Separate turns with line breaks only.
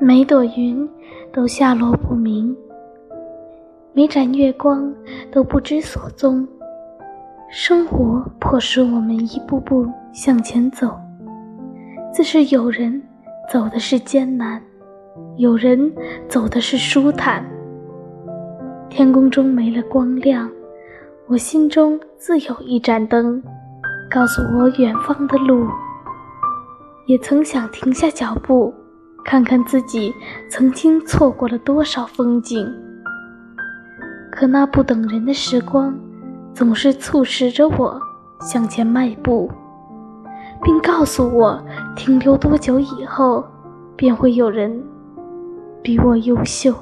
每朵云都下落不明，每盏月光都不知所踪。生活迫使我们一步步向前走，自是有人走的是艰难，有人走的是舒坦。天空中没了光亮，我心中自有一盏灯，告诉我远方的路。也曾想停下脚步。看看自己曾经错过了多少风景，可那不等人的时光，总是促使着我向前迈步，并告诉我，停留多久以后，便会有人比我优秀。